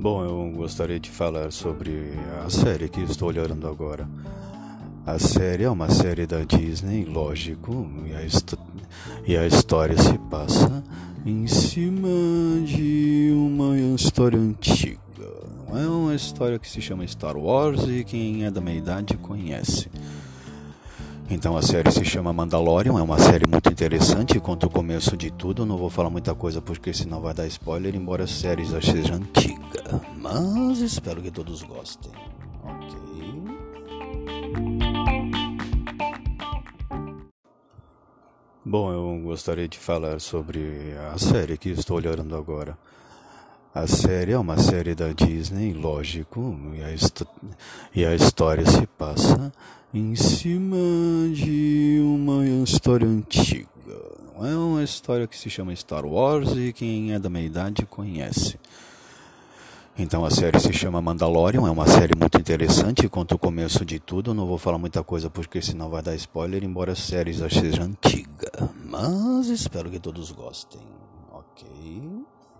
Bom, eu gostaria de falar sobre a série que estou olhando agora. A série é uma série da Disney, lógico, e a, e a história se passa em cima de uma história antiga. É uma história que se chama Star Wars e quem é da minha idade conhece. Então a série se chama Mandalorian, é uma série muito interessante, conta o começo de tudo, não vou falar muita coisa porque senão vai dar spoiler, embora a série já seja antiga. Mas espero que todos gostem. Ok. Bom, eu gostaria de falar sobre a série que estou olhando agora. A série é uma série da Disney, lógico, e a, e a história se passa em cima de uma história antiga. É uma história que se chama Star Wars e quem é da minha idade conhece. Então a série se chama Mandalorian, é uma série muito interessante, conta o começo de tudo. Não vou falar muita coisa porque senão vai dar spoiler, embora a série já seja antiga. Mas espero que todos gostem, ok?